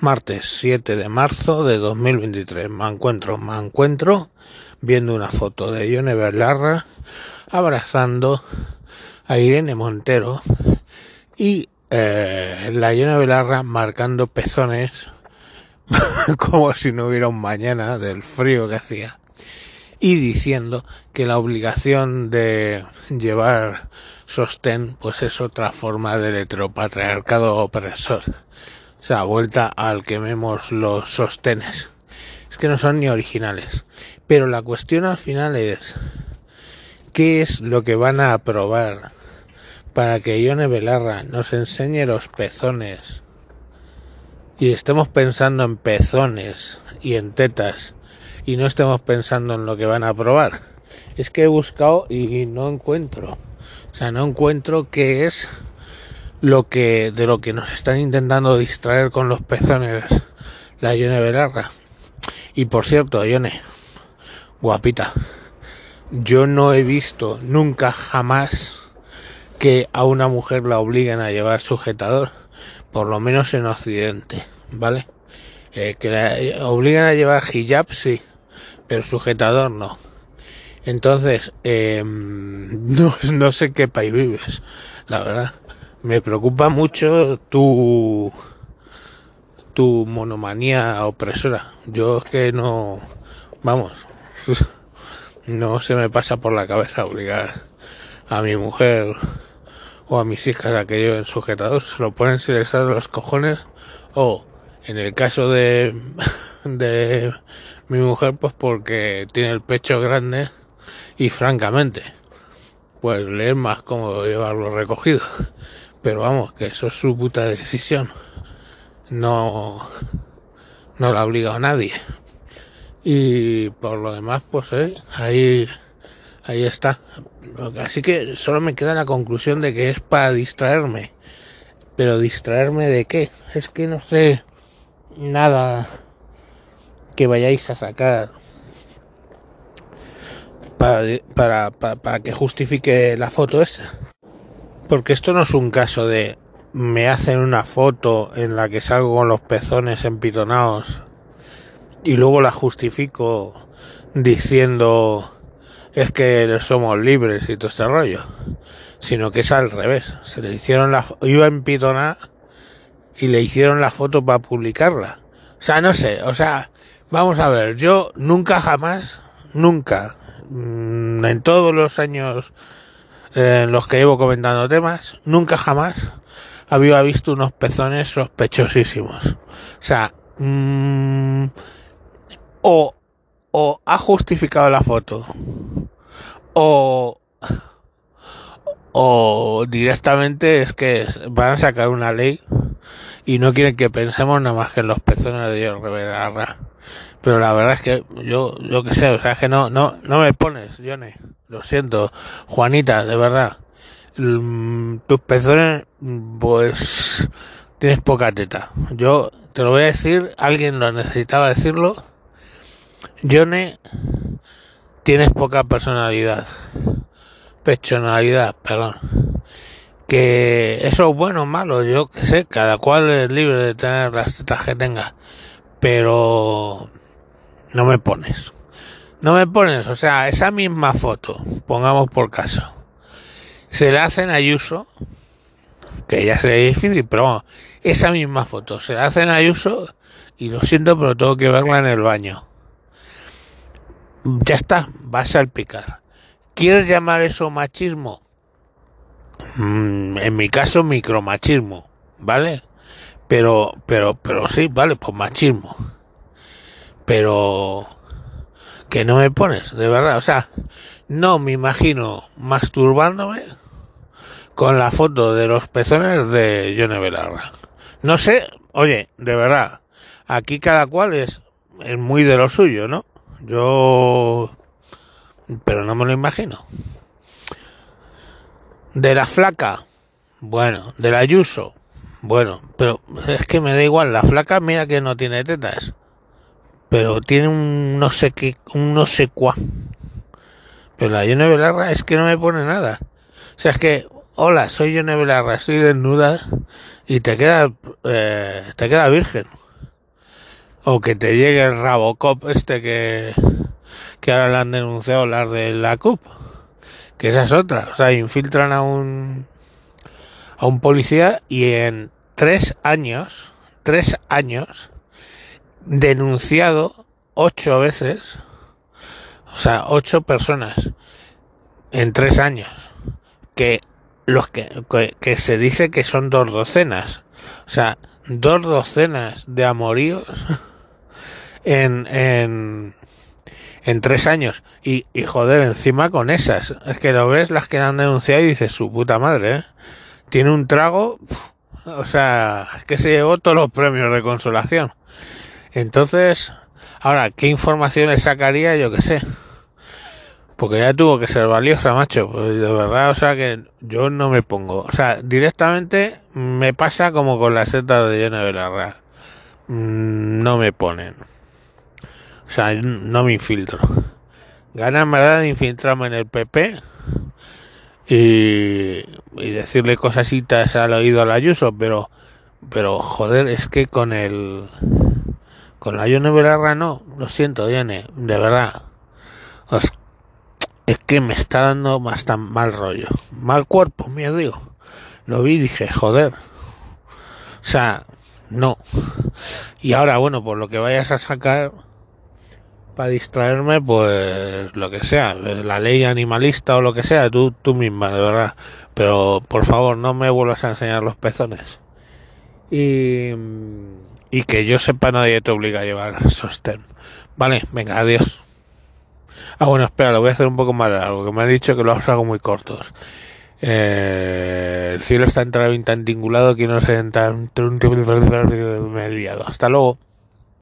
Martes 7 de marzo de 2023. Me encuentro, me encuentro viendo una foto de Yone Belarra abrazando a Irene Montero y eh, la Yone Belarra marcando pezones como si no hubiera un mañana del frío que hacía y diciendo que la obligación de llevar sostén pues es otra forma del heteropatriarcado opresor o sea, vuelta al que vemos los sostenes. Es que no son ni originales. Pero la cuestión al final es, ¿qué es lo que van a aprobar para que Ione Belarra nos enseñe los pezones y estemos pensando en pezones y en tetas y no estemos pensando en lo que van a aprobar? Es que he buscado y no encuentro. O sea, no encuentro qué es lo que de lo que nos están intentando distraer con los pezones la Ione Belarra. Y por cierto, Ione, guapita, yo no he visto nunca jamás que a una mujer la obliguen a llevar sujetador, por lo menos en Occidente, ¿vale? Eh, que la obligan a llevar hijab, sí, pero sujetador no. Entonces, eh, no, no sé qué país vives, la verdad me preocupa mucho tu tu monomanía opresora. Yo es que no, vamos, no se me pasa por la cabeza obligar a mi mujer o a mis hijas a que lleven sujetador. Se lo ponen si les salen los cojones o en el caso de de mi mujer pues porque tiene el pecho grande y francamente pues le es más cómodo llevarlo recogido pero vamos, que eso es su puta decisión. No, no la ha obligado a nadie. Y por lo demás, pues eh, ahí, ahí está. Así que solo me queda la conclusión de que es para distraerme. Pero distraerme de qué? Es que no sé nada que vayáis a sacar para, para, para, para que justifique la foto esa. Porque esto no es un caso de me hacen una foto en la que salgo con los pezones empitonados y luego la justifico diciendo es que somos libres y todo este rollo, sino que es al revés. Se le hicieron la iba a empitonar y le hicieron la foto para publicarla. O sea, no sé, o sea, vamos a ver, yo nunca jamás, nunca, mm, en todos los años en los que llevo comentando temas, nunca jamás había visto unos pezones sospechosísimos. O sea, mmm, o, o ha justificado la foto, o, o directamente es que van a sacar una ley y no quieren que pensemos nada más que en los pezones de Dios Rivera pero la verdad es que yo, yo que sé, o sea, es que no, no, no me pones, Johnny. Lo siento, Juanita, de verdad. Mm, tus pezones, pues, tienes poca teta. Yo te lo voy a decir, alguien lo necesitaba decirlo. Johnny, tienes poca personalidad. Personalidad, perdón. Que eso es bueno o malo, yo que sé, cada cual es libre de tener las tetas que tenga. Pero no me pones. No me pones, o sea, esa misma foto, pongamos por caso, se la hacen a Ayuso, que ya sería difícil, pero vamos, esa misma foto se la hacen a Ayuso y lo siento, pero tengo que verla en el baño. Ya está, va a salpicar. ¿Quieres llamar eso machismo? Mm, en mi caso, micromachismo, ¿vale? Pero, pero, pero sí, vale, pues machismo pero que no me pones, de verdad, o sea, no me imagino masturbándome con la foto de los pezones de Yone Belarra. No sé, oye, de verdad, aquí cada cual es, es muy de lo suyo, ¿no? Yo, pero no me lo imagino. De la flaca, bueno, de la Ayuso, bueno, pero es que me da igual, la flaca mira que no tiene tetas pero tiene un no sé qué, un no sé cuá. Pero la Yone Belarra es que no me pone nada. O sea, es que, hola, soy Yone Belarra, estoy desnuda y te queda, eh, te queda virgen. o que te llegue el Rabocop este que, que ahora le han denunciado las de la CUP, que esa es otra, o sea, infiltran a un a un policía y en tres años, tres años, denunciado ocho veces, o sea, ocho personas en tres años, que los que, que, se dice que son dos docenas, o sea, dos docenas de amoríos en, en, en tres años. Y, joder, encima con esas. Es que lo ves las que han denunciado y dices, su puta madre, ¿eh? Tiene un trago, o sea, es que se llevó todos los premios de consolación. Entonces, ahora, ¿qué informaciones sacaría? Yo qué sé. Porque ya tuvo que ser valiosa, macho. Pues de verdad, o sea que yo no me pongo. O sea, directamente me pasa como con las setas de Yone Belarra. Mm, no me ponen. O sea, no me infiltro. Gana en verdad de infiltrarme en el PP y, y decirle cosasitas al oído al Ayuso, pero, pero joder, es que con el, con la Yone Belarra no, lo siento, Yone, de verdad. Es que me está dando más tan mal rollo. Mal cuerpo, me digo. Lo vi y dije, joder. O sea, no. Y ahora, bueno, por lo que vayas a sacar para distraerme, pues lo que sea, la ley animalista o lo que sea, tú, tú misma, de verdad. Pero por favor, no me vuelvas a enseñar los pezones. Y, y que yo sepa, nadie te obliga a llevar sostén. Vale, venga, adiós. Ah, bueno, espera, lo voy a hacer un poco más largo, que me ha dicho que lo hago muy cortos. Eh, el cielo está entrado tan tingulado que no se entra me he liado. Hasta luego.